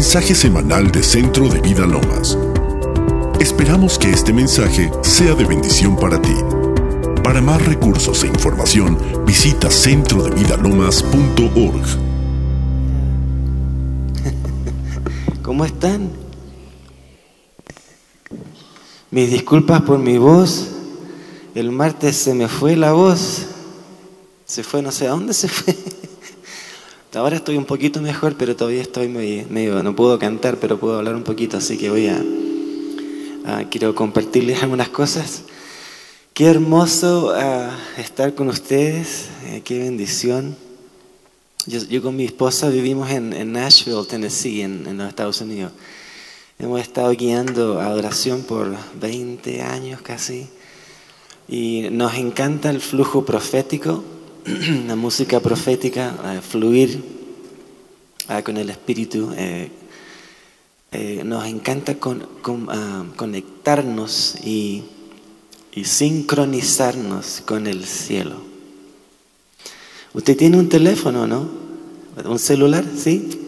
mensaje semanal de Centro de Vida Lomas. Esperamos que este mensaje sea de bendición para ti. Para más recursos e información, visita centrodevidalomas.org. ¿Cómo están? Mis disculpas por mi voz. El martes se me fue la voz. Se fue, no sé a dónde se fue. Ahora estoy un poquito mejor, pero todavía estoy medio, no puedo cantar, pero puedo hablar un poquito, así que voy a, quiero compartirles algunas cosas. Qué hermoso ah, estar con ustedes, eh, qué bendición. Yo, con mi esposa vivimos en, Nashville, Tennessee, en, en, los Estados Unidos. Hemos estado guiando adoración por 20 años casi y nos encanta el flujo profético la música profética, fluir con el Espíritu. Eh, eh, nos encanta ah, conectarnos y, sincronizarnos con el cielo. Usted tiene un teléfono, ¿no? ¿Un celular? ¿Sí?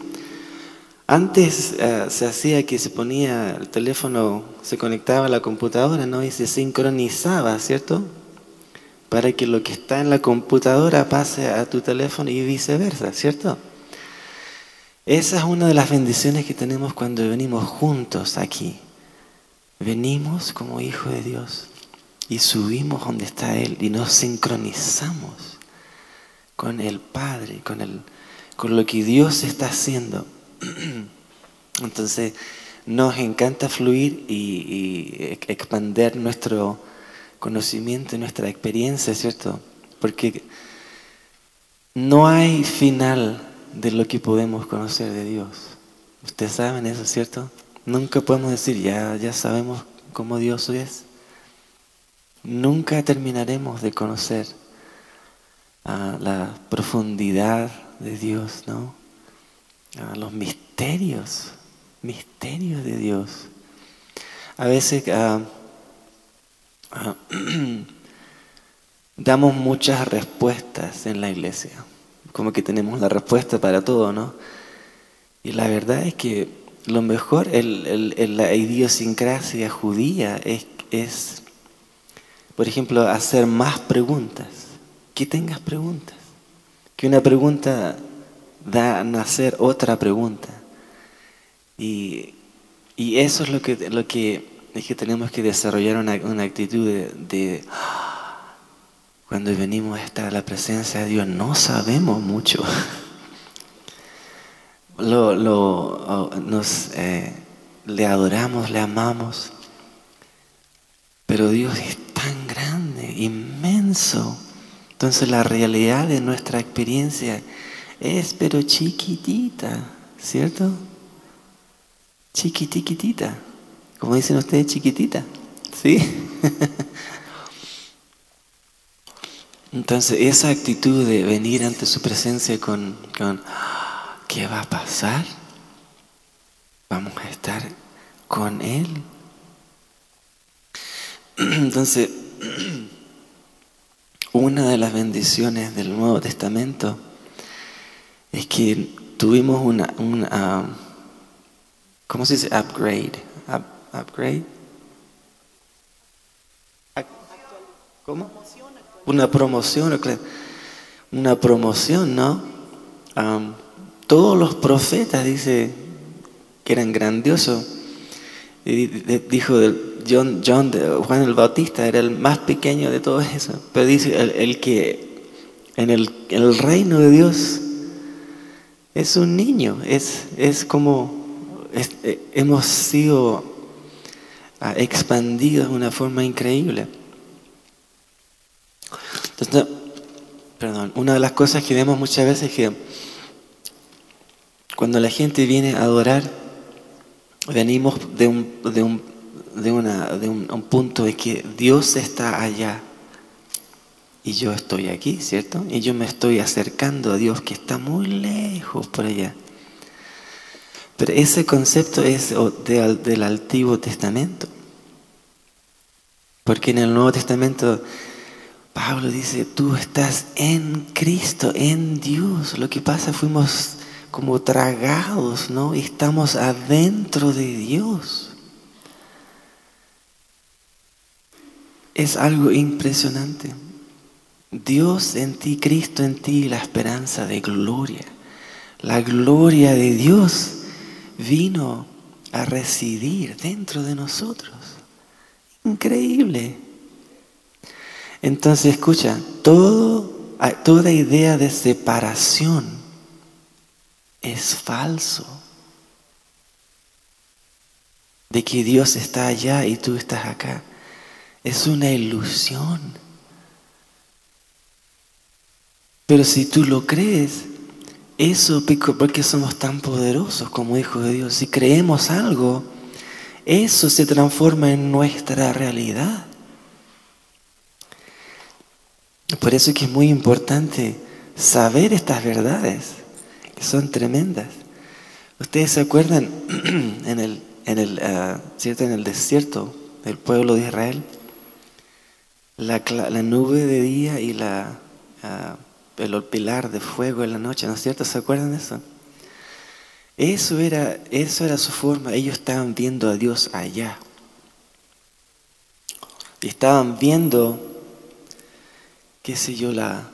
Antes ah, se hacía que se ponía el teléfono, se conectaba a la computadora, ¿no? Y se sincronizaba, ¿cierto? Para que lo que está en la computadora pase a tu teléfono y viceversa, ¿cierto? Esa es una de las bendiciones que tenemos cuando venimos juntos aquí. Venimos como hijos de Dios y subimos donde está Él y nos sincronizamos con el Padre, con, el, con lo que Dios está haciendo. Entonces, nos encanta fluir y, y expander nuestro conocimiento, nuestra experiencia, ¿cierto? Porque no hay final de lo que podemos conocer de Dios. Ustedes saben eso, ¿cierto? Nunca podemos decir, ya, ya sabemos cómo Dios es. Nunca terminaremos de conocer la profundidad de Dios, ¿no? los misterios, misterios de Dios. A veces ah, damos muchas respuestas en la iglesia, como que tenemos la respuesta para todo, ¿no? Y la verdad es que lo mejor, el, la idiosincrasia judía es, es, por ejemplo, hacer más preguntas, que tengas preguntas, que una pregunta da a nacer otra pregunta. Y, y eso es lo que, lo que es que tenemos que desarrollar una, actitud de, cuando venimos a estar a la presencia de Dios, no sabemos mucho. Lo, lo, nos, eh, le adoramos, le amamos, pero Dios es tan grande, inmenso. Entonces la realidad de nuestra experiencia es pero chiquitita, ¿cierto? Chiquititita como dicen ustedes, chiquitita. ¿Sí? Entonces, esa actitud de venir ante su presencia con, ¿qué va a pasar? Vamos a estar con Él. Entonces, una de las bendiciones del Nuevo Testamento es que tuvimos una, una ¿cómo se dice? Upgrade upgrade. ¿Cómo? Una promoción, una promoción, ¿no? todos los profetas, dice, que eran grandiosos. Y dijo John, John Juan el Bautista era el más pequeño de todos esos. Pero dice el, que en el, reino de Dios es un niño, es, es como eh, hemos sido ha expandido de una forma increíble. Entonces, perdón, una de las cosas que vemos muchas veces es que cuando la gente viene a adorar, venimos de un, de un, de una, de un, un punto de que Dios está allá y yo estoy aquí, ¿cierto? Y yo me estoy acercando a Dios que está muy lejos por allá. Pero ese concepto es del Antiguo Testamento. Porque en el Nuevo Testamento Pablo dice, tú estás en Cristo, en Dios. Lo que pasa, fuimos como tragados, ¿no? Estamos adentro de Dios. Es algo impresionante. Dios en ti, Cristo en ti, la esperanza de gloria. La gloria de Dios vino a residir dentro de nosotros. Increíble. Entonces, escucha, todo, toda idea de separación es falso. De que Dios está allá y tú estás acá. Es una ilusión. Pero si tú lo crees, eso porque somos tan poderosos como hijos de Dios. Si creemos algo, eso se transforma en nuestra realidad. Por eso es que es muy importante saber estas verdades, que son tremendas. Ustedes se acuerdan en el, en el, ah, ¿cierto? En el desierto del pueblo de Israel, la, la nube de día y la, uh, el pilar de fuego en la noche, ¿no es cierto? ¿Se acuerdan de eso? Eso era, eso era su forma. Ellos estaban viendo a Dios allá. Y estaban viendo, qué sé yo, la,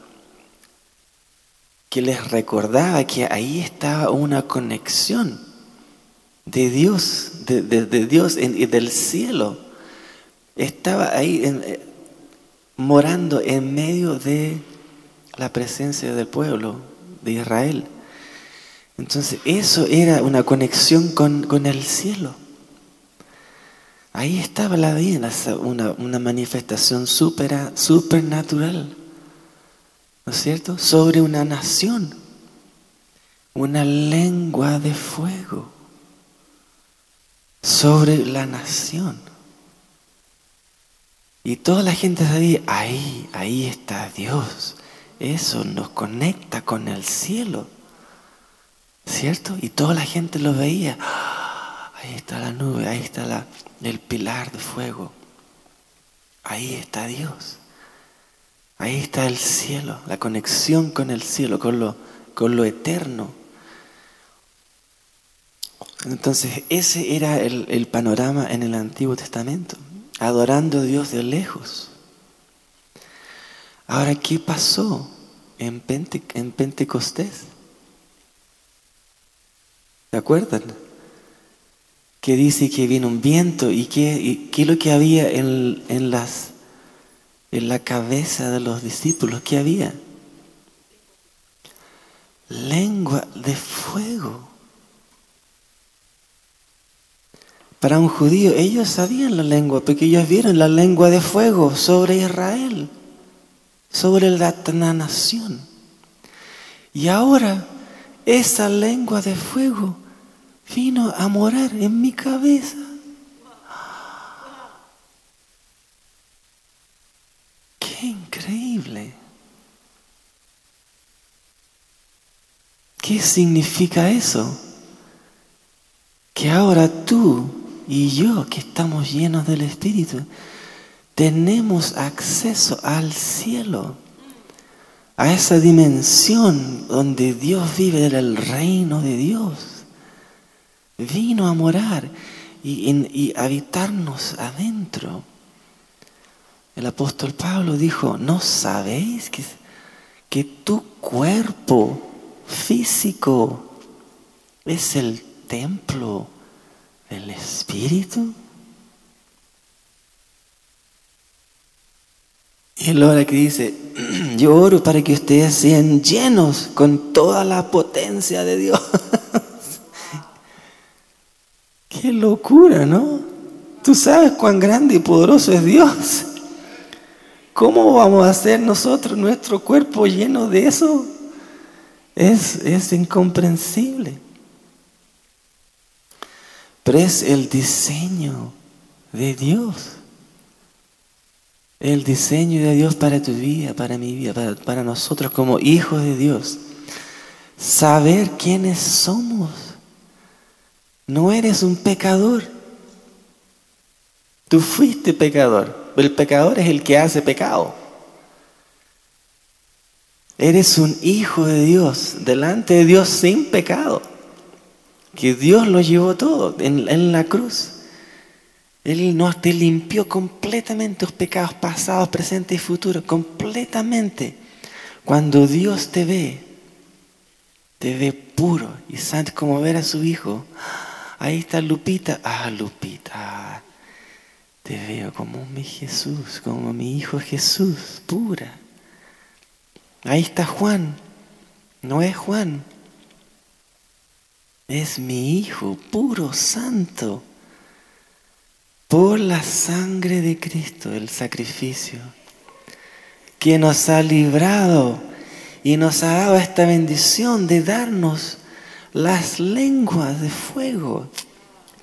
que les recordaba que ahí estaba una conexión de Dios, de, Dios y del cielo. Estaba ahí eh, morando en medio de la presencia del pueblo de Israel. Entonces, eso era una conexión con, el cielo. Ahí estaba la vida, una, manifestación super, supernatural, ¿no es cierto? Sobre una nación, una lengua de fuego, sobre la nación. Y toda la gente sabía, ahí, ahí está Dios. Eso nos conecta con el cielo. ¿Cierto? Y toda la gente lo veía. Ahí está la nube, ahí está el pilar de fuego. Ahí está Dios. Ahí está el cielo, la conexión con el cielo, con lo, con lo eterno. Entonces, ese era el, el panorama en el Antiguo Testamento, adorando a Dios de lejos. Ahora, ¿qué pasó en, Pentecostés? ¿Se acuerdan? Que dice que vino un viento y qué, es lo que había en, las, en la cabeza de los discípulos. ¿Qué había? Lengua de fuego. Para un judío, ellos sabían la lengua, porque ellos vieron la lengua de fuego sobre Israel sobre la nación. Y ahora esa lengua de fuego vino a morar en mi cabeza. ¡Qué increíble! ¿Qué significa eso? Que ahora tú y yo, que estamos llenos del Espíritu, tenemos acceso al cielo, a esa dimensión donde Dios vive el reino de Dios. Vino a morar y, habitarnos adentro. El apóstol Pablo dijo, ¿no sabéis que, que tu cuerpo físico es el templo del Espíritu? Y él ahora que dice, yo oro para que ustedes sean llenos con toda la potencia de Dios. Qué locura, ¿no? Tú sabes cuán grande y poderoso es Dios. ¿Cómo vamos a hacer nosotros nuestro cuerpo lleno de eso? Es, es incomprensible. Pero es el diseño de Dios el diseño de Dios para tu vida, para mi vida, para, nosotros como hijos de Dios. Saber quiénes somos. No eres un pecador. Tú fuiste pecador. El pecador es el que hace pecado. Eres un hijo de Dios, delante de Dios sin pecado. Que Dios lo llevó todo en, la cruz. Él nos te limpió completamente los pecados pasados, presentes y futuros, completamente. Cuando Dios te ve, te ve puro y santo como ver a su hijo. Ahí está Lupita. Ah, Lupita. Te veo como mi Jesús, como mi hijo Jesús, pura. Ahí está Juan. No es Juan. Es mi hijo, puro, santo. Por la sangre de Cristo, el sacrificio, que nos ha librado y nos ha dado esta bendición de darnos las lenguas de fuego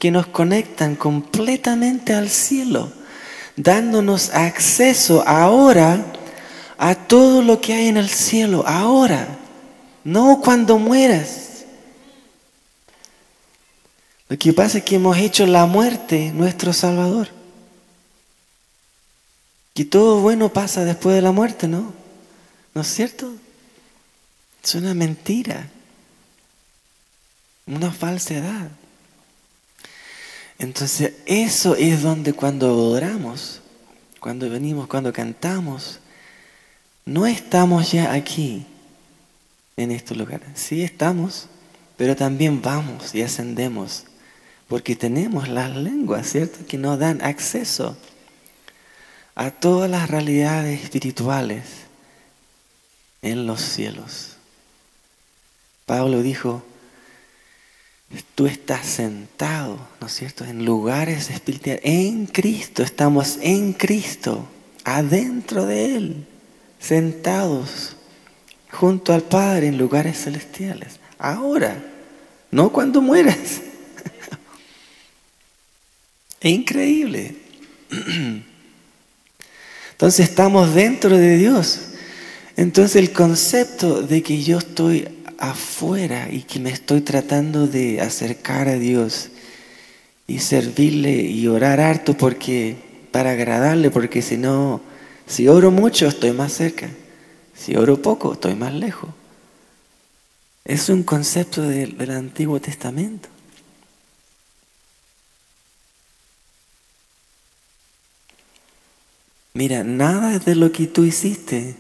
que nos conectan completamente al cielo, dándonos acceso ahora a todo lo que hay en el cielo, ahora, no cuando mueras. Lo que pasa es que hemos hecho la muerte nuestro Salvador. Que todo bueno pasa después de la muerte, ¿no? ¿No es cierto? Es una mentira, una falsedad. Entonces eso es donde cuando adoramos, cuando venimos, cuando cantamos, no estamos ya aquí, en este lugar. Sí estamos, pero también vamos y ascendemos, porque tenemos las lenguas, ¿cierto? Que nos dan acceso a todas las realidades espirituales en los cielos. Pablo dijo, tú estás sentado, ¿no es cierto?, en lugares espirituales, en Cristo, estamos en Cristo, adentro de Él, sentados junto al Padre en lugares celestiales. Ahora, no cuando mueras. Es increíble. Entonces estamos dentro de Dios. Entonces el concepto de que yo estoy afuera y que me estoy tratando de acercar a Dios y servirle y orar harto porque para agradarle, porque si no, si oro mucho estoy más cerca, si oro poco estoy más lejos. Es un concepto del Antiguo Testamento. Mira, nada de lo que tú hiciste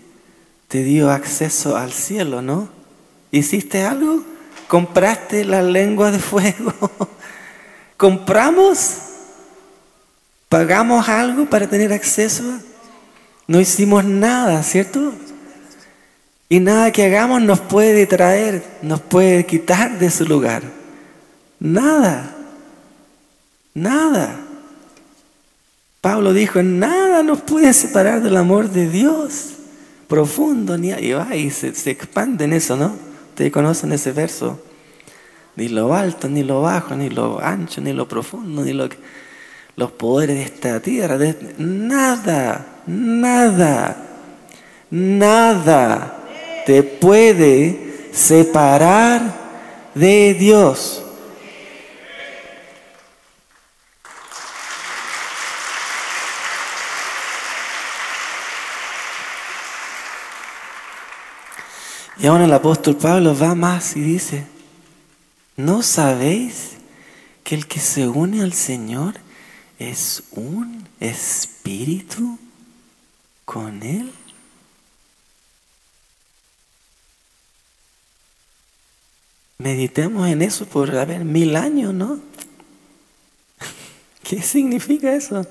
te dio acceso al cielo, ¿no? ¿Hiciste algo? ¿Compraste la lengua de fuego? ¿Compramos? ¿Pagamos algo para tener acceso? No hicimos nada, ¿cierto? Y nada que hagamos nos puede traer, nos puede quitar de su lugar. Nada. Nada. Pablo dijo, nada nos puede separar del amor de Dios. Profundo, ni y va y se, expande en eso, ¿no? Ustedes conocen ese verso. Ni lo alto, ni lo bajo, ni lo ancho, ni lo profundo, ni lo los poderes de esta tierra. Nada, nada, nada te puede separar de Dios. Y ahora el apóstol Pablo va más y dice, ¿no sabéis que el que se une al Señor es un espíritu con Él? Meditemos en eso por haber mil años, ¿no? ¿Qué significa eso?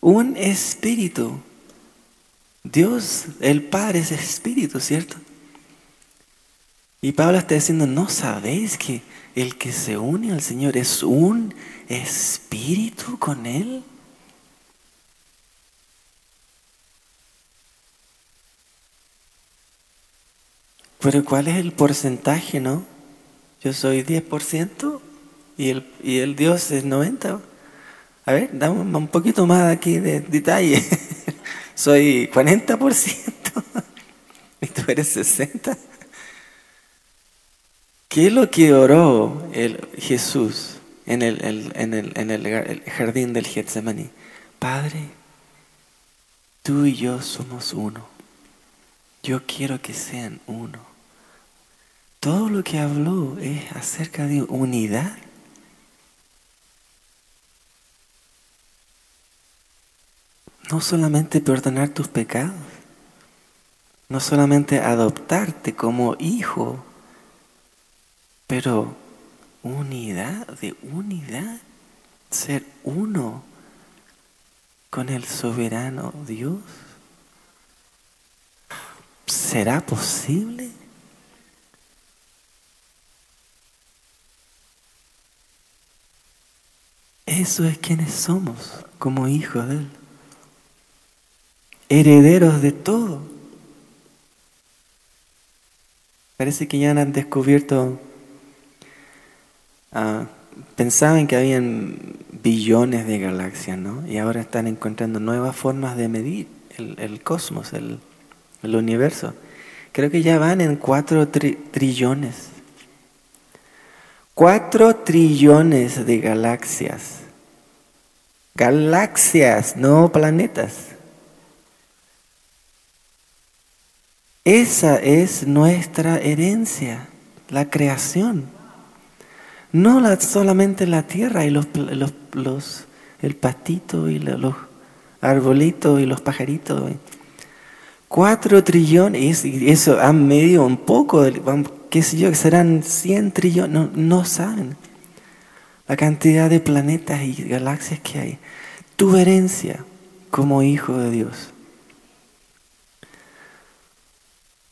Un espíritu Dios, el Padre es espíritu, ¿cierto? Y Pablo está diciendo, ¿no sabéis que el que se une al Señor es un espíritu con Él? Pero ¿cuál es el porcentaje, no? Yo soy 10% y el, y el Dios es 90%. A ver, dame un poquito más aquí de detalle. soy 40% y tú eres 60%. ¿Qué es lo que oró el Jesús en el, en el, en el jardín del Getsemaní? Padre, tú y yo somos uno. Yo quiero que sean uno. Todo lo que habló es acerca de unidad. No solamente perdonar tus pecados, no solamente adoptarte como hijo, pero unidad, de unidad, ser uno con el soberano Dios. ¿Será posible? Eso es quienes somos como hijos de Él. Herederos de todo. Parece que ya han descubierto, ah, pensaban que habían billones de galaxias, ¿no? Y ahora están encontrando nuevas formas de medir el, cosmos, el, el, universo. Creo que ya van en cuatro trillones. Cuatro trillones de galaxias. Galaxias, no planetas. Esa es nuestra herencia, la creación. No la, solamente la tierra y los, los, el pastito y los arbolitos y los pajaritos. Cuatro trillones, y eso han medido un poco, qué sé yo, serán cien trillones, no, no saben la cantidad de planetas y galaxias que hay. Tu herencia como hijo de Dios.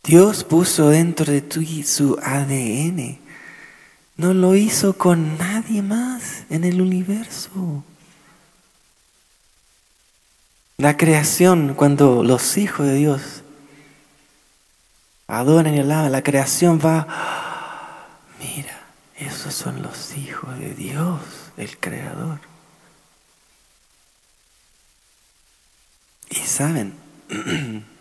Dios puso dentro de ti su ADN. No lo hizo con nadie más en el universo. La creación, cuando los hijos de Dios adoran y alaban, la creación va, mira, esos son los hijos de Dios, el Creador. Y saben,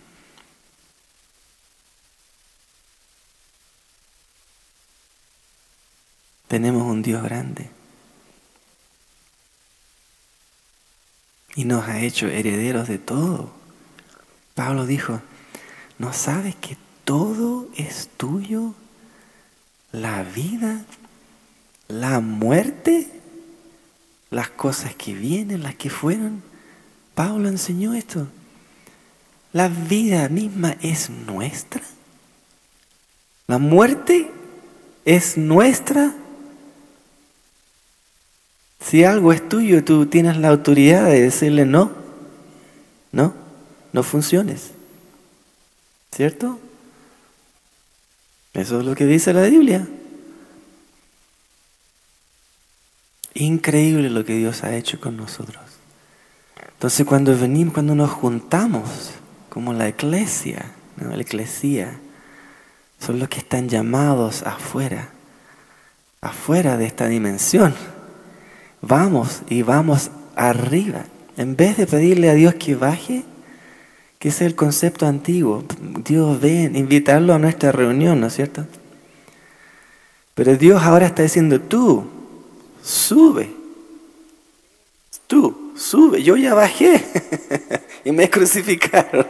tenemos un Dios grande. Y nos ha hecho herederos de todo. Pablo dijo, ¿no sabes que todo es tuyo? La vida, la muerte, las cosas que vienen, las que fueron. Pablo enseñó esto. La vida misma es nuestra. La muerte es nuestra si algo es tuyo, tú tienes la autoridad de decirle no, no, no funciones. ¿Cierto? Eso es lo que dice la Biblia. Increíble lo que Dios ha hecho con nosotros. Entonces cuando venimos, cuando nos juntamos, como la iglesia, la iglesia, son los que están llamados afuera, afuera de esta dimensión vamos y vamos arriba. En vez de pedirle a Dios que baje, que es el concepto antiguo, Dios ven, invitarlo a nuestra reunión, ¿no es cierto? Pero Dios ahora está diciendo, tú, sube, tú, sube, yo ya bajé y me crucificaron.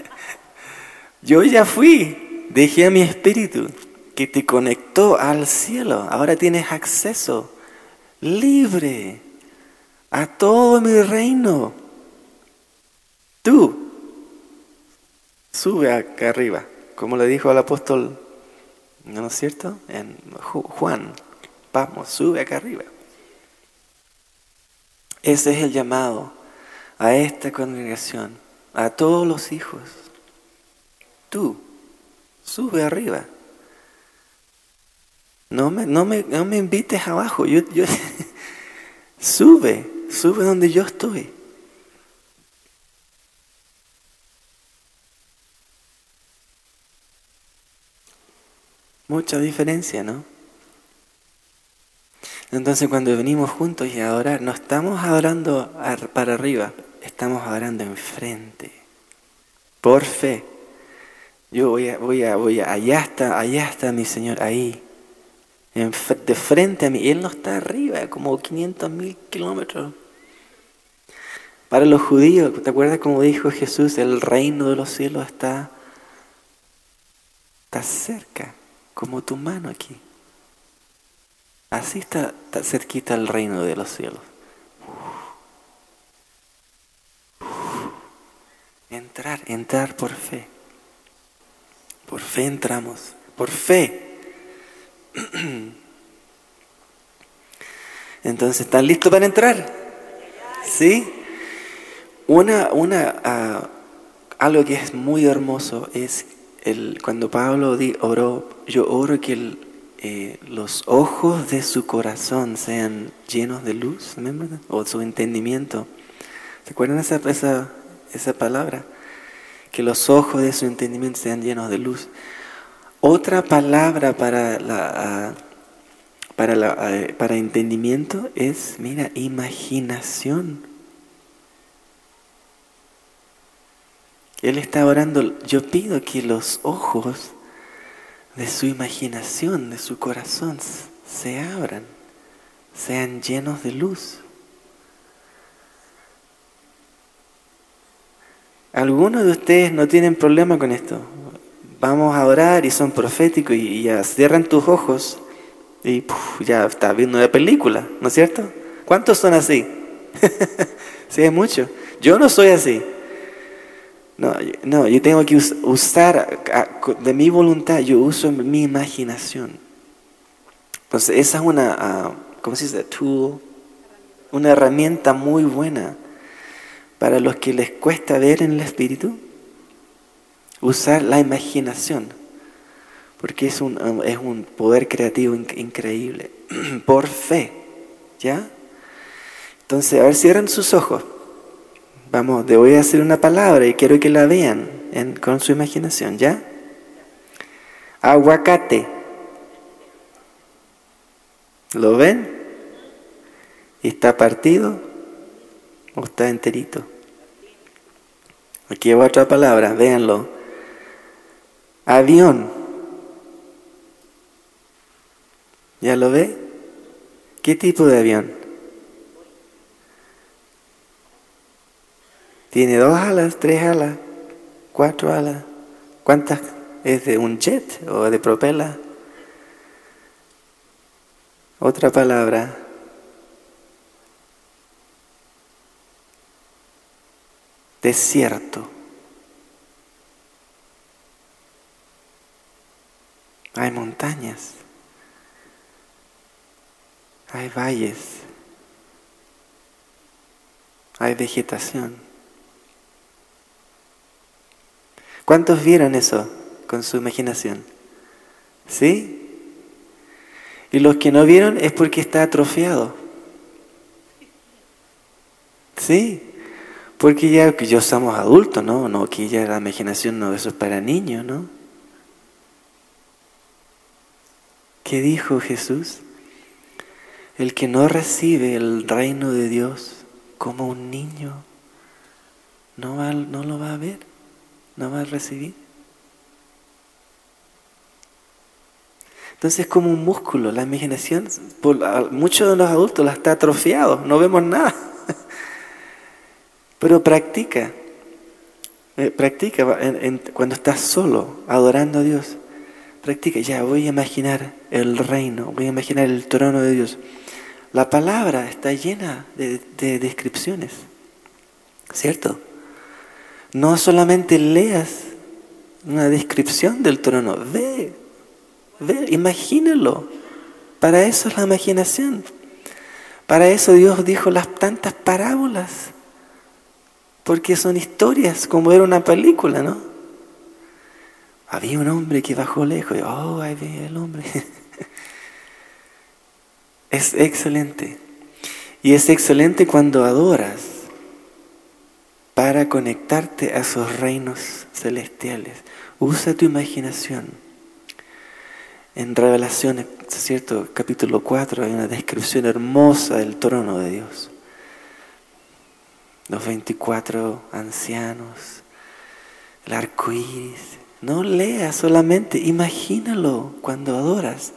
yo ya fui, dejé a mi espíritu que te conectó al cielo, ahora tienes acceso libre a todo mi reino. Tú, sube acá arriba, como le dijo al apóstol, ¿no es cierto? En Juan, vamos, sube acá arriba. Ese es el llamado a esta congregación, a todos los hijos. Tú, sube arriba. No me, no me, no me invites abajo. Yo, yo, sube, sube donde yo estoy. Mucha diferencia, ¿no? Entonces cuando venimos juntos y a adorar, no estamos adorando para arriba, estamos adorando enfrente, por fe. Yo voy a, voy a, voy a, allá está, allá está mi Señor, ahí de frente a mí. Él no está arriba, como 500 mil kilómetros. Para los judíos, ¿te acuerdas como dijo Jesús? El reino de los cielos está está cerca, como tu mano aquí. Así está cerquita el reino de los cielos. Entrar, entrar por fe. Por fe entramos, por fe. Entonces, ¿están listos para entrar? ¿Sí? Una, una, ah, algo que es muy hermoso es el, cuando Pablo oró, yo oro que eh, los ojos de su corazón sean llenos de luz, o su entendimiento. ¿Se acuerdan esa, esa, esa palabra? Que los ojos de su entendimiento sean llenos de luz. Otra palabra para la, para, la, para entendimiento es, mira, imaginación. Él está orando, yo pido que los ojos de su imaginación, de su corazón, se abran, sean llenos de luz. Algunos de ustedes no tienen problema con esto. Vamos a orar y son proféticos y ya cierran tus ojos y ya estás viendo una película, ¿no es cierto? ¿Cuántos son así? sí, es mucho. Yo no soy así. No, no, yo tengo que usar de mi voluntad, yo uso mi imaginación. Entonces, esa es una, ah, ¿cómo se dice? Tool, una herramienta muy buena para los que les cuesta ver en el espíritu. Usar la imaginación, porque es un, es un poder creativo increíble, por fe, ¿ya? Entonces, a ver, cierran sus ojos. Vamos, te voy a hacer una palabra y quiero que la vean con su imaginación, ¿ya? Aguacate. ¿Lo ven? ¿Y está partido o está enterito? Aquí va otra palabra, véanlo. Avión. ¿Ya lo ve? ¿Qué tipo de avión? Tiene dos alas, tres alas, cuatro alas. ¿Cuántas? ¿Es de un jet o de propela? Otra palabra. Desierto. Hay montañas. Hay valles. Hay vegetación. ¿Cuántos vieron eso con su imaginación? ¿Sí? Y los que no vieron es porque está atrofiado. ¿Sí? Porque ya que yo somos adultos, ¿no? No, que ya la imaginación no, eso es para niños, ¿no? ¿Qué dijo Jesús? El que no recibe el reino de Dios como un niño, no, va, no lo va a ver no va a recibir. Entonces es como un músculo, la imaginación, muchos de los adultos la está atrofiado, no vemos nada. Pero practica, eh, practica cuando estás solo, adorando a Dios. Practica, ya voy a imaginar el reino, voy a imaginar el trono de Dios. La palabra está llena de, de descripciones, ¿cierto? No solamente leas una descripción del trono, ve, ve, imagínalo. Para eso es la imaginación. Para eso Dios dijo las tantas parábolas. Porque son historias, como era una película, ¿no? Había un hombre que bajó lejos oh, ahí ve el hombre. es excelente. Y es excelente cuando adoras para conectarte a esos reinos celestiales. Usa tu imaginación. En Revelaciones, ¿cierto? Capítulo 4 hay una descripción hermosa del trono de Dios. Los 24 ancianos, el arco iris. No leas solamente, imagínalo cuando adoras.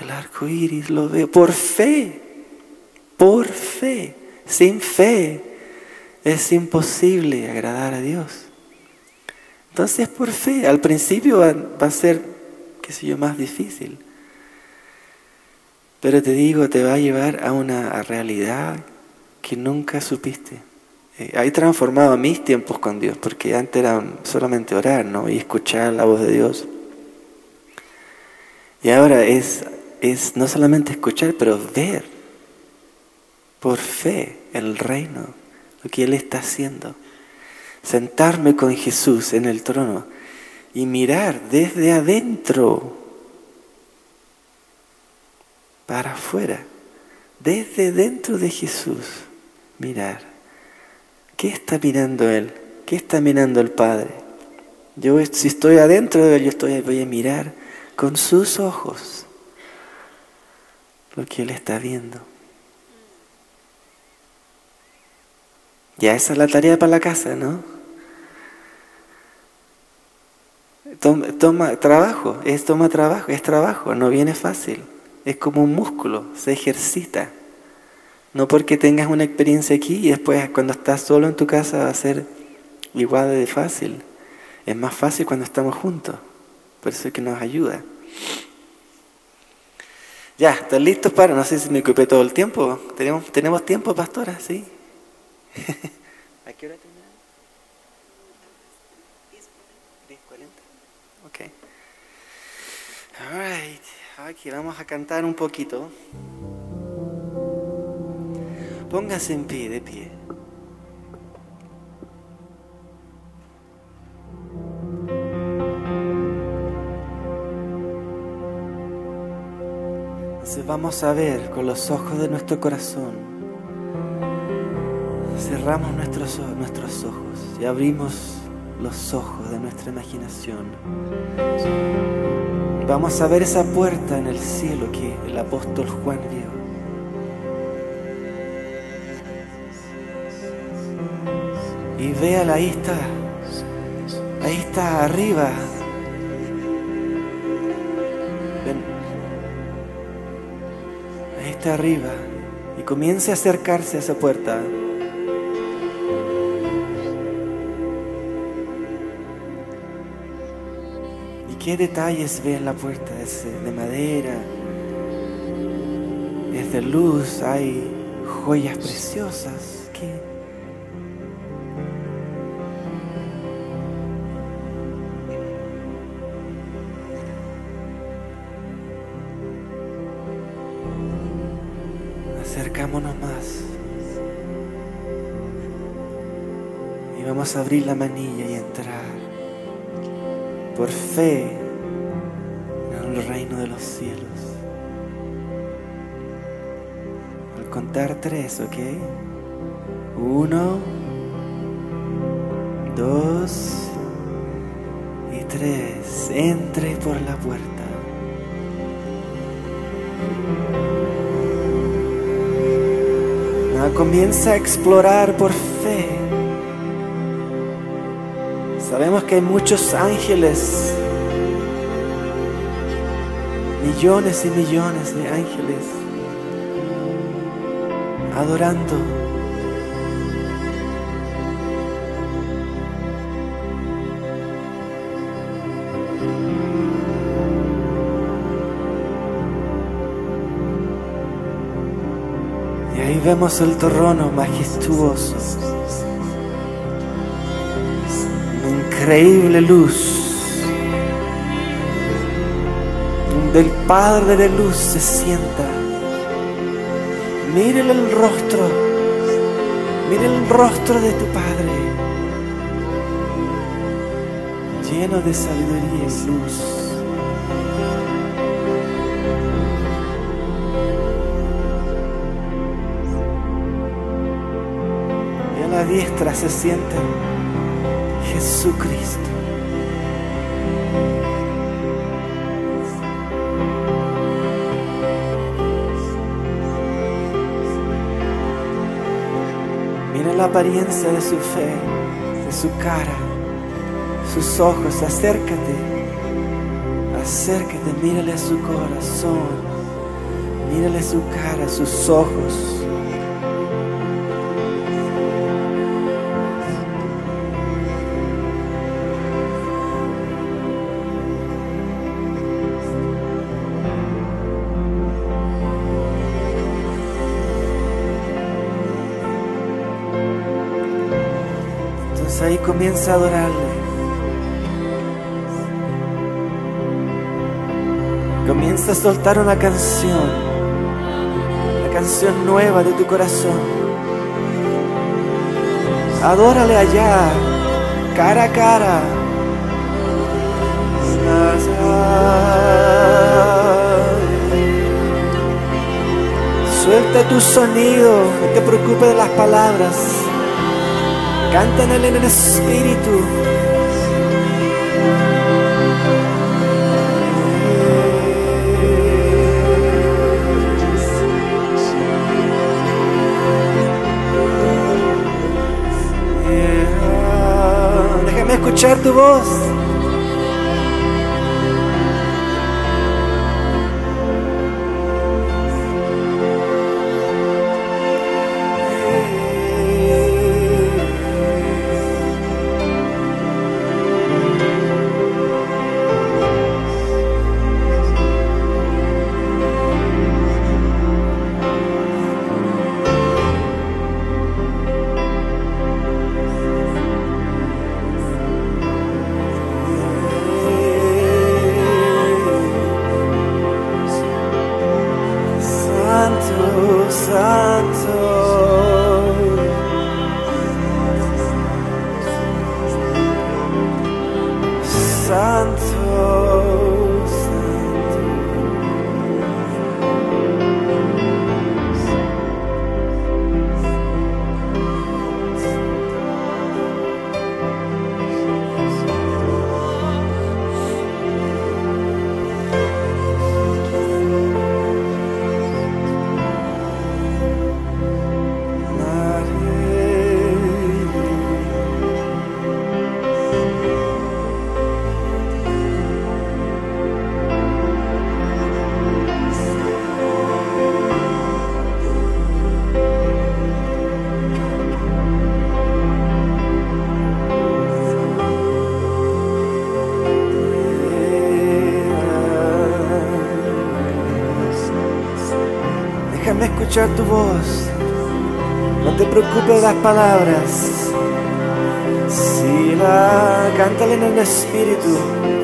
El arco iris lo veo por fe, por fe, sin fe es imposible agradar a Dios. Entonces por fe, al principio va, a ser qué sé yo, más difícil. Pero te digo, te va a llevar a una realidad que nunca supiste. Eh, hay transformado mis tiempos con Dios, porque antes era solamente orar, ¿no? Y escuchar la voz de Dios. Y ahora es, es no solamente escuchar, pero ver por fe el reino, lo que Él está haciendo. Sentarme con Jesús en el trono y mirar desde adentro para afuera, desde dentro de Jesús, mirar. ¿Qué está mirando Él? ¿Qué está mirando el Padre? Yo si estoy adentro de Él, yo estoy, voy a mirar con sus ojos lo que Él está viendo. Ya esa es la tarea para la casa, ¿no? Toma, toma, trabajo, es toma trabajo, es trabajo, no viene fácil. Es como un músculo, se ejercita. No porque tengas una experiencia aquí y después cuando estás solo en tu casa va a ser igual de fácil. Es más fácil cuando estamos juntos. Por eso es que nos ayuda. Ya, ¿están listos para? No sé si me ocupé todo el tiempo. ¿Tenemos, ¿tenemos tiempo, pastora? ¿Sí? ¿A qué hora terminamos? 10.40. Ok. All right. Aquí vamos a cantar un poquito. Póngase en pie, de pie. Entonces vamos a ver con los ojos de nuestro corazón. Cerramos nuestros, nuestros ojos y abrimos los ojos de nuestra imaginación. Vamos a ver esa puerta en el cielo que el apóstol Juan vio. Y véala, ahí está. Ahí está arriba. Ven. Ahí está arriba. Y comience a acercarse a esa puerta. ¿Y qué detalles ve en la puerta? Es de madera, es de luz, hay joyas preciosas. Abrir la manilla y entrar por fe en el reino de los cielos. Al contar tres, ¿ok? Uno, dos y tres. Entre por la puerta. Ahora comienza a explorar por fe. Sabemos que hay muchos ángeles, millones y millones de ángeles adorando. Y ahí vemos el trono majestuoso, increíble luz, donde el Padre de luz se sienta. Mírele el rostro, mire el rostro de tu Padre, lleno de sabiduría y luz. Diestra se siente Jesucristo. Mira la apariencia de su fe, de su cara, sus ojos. Acércate, acércate, mírale su corazón, mírale su cara, sus ojos. Comienza a adorarle. Comienza a soltar una canción, la canción nueva de tu corazón. Adórale allá, cara a cara. Suelta tu sonido, no te preocupes de las palabras. Canta en el espíritu. Déjame escuchar tu voz. Palabras. Si la cántale en el espíritu.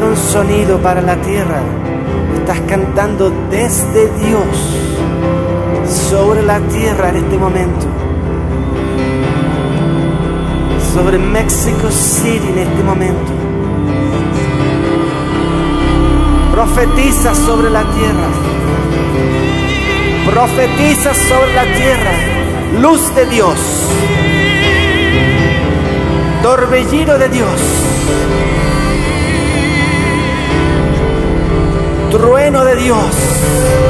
Un sonido para la tierra, estás cantando desde Dios sobre la tierra en este momento. Sobre Mexico City en este momento. Profetiza sobre la tierra. Profetiza sobre la tierra. Luz de Dios. Torbellino de Dios. Trueno de Dios.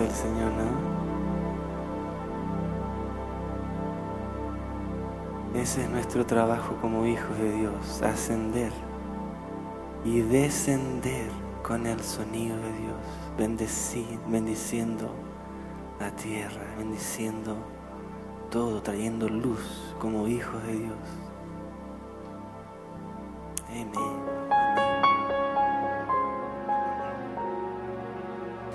El Señor, ¿no? Ese es nuestro trabajo como hijos de Dios, ascender y descender con el sonido de Dios, bendecir, bendiciendo la tierra, bendiciendo todo, trayendo luz como hijos de Dios. Amén.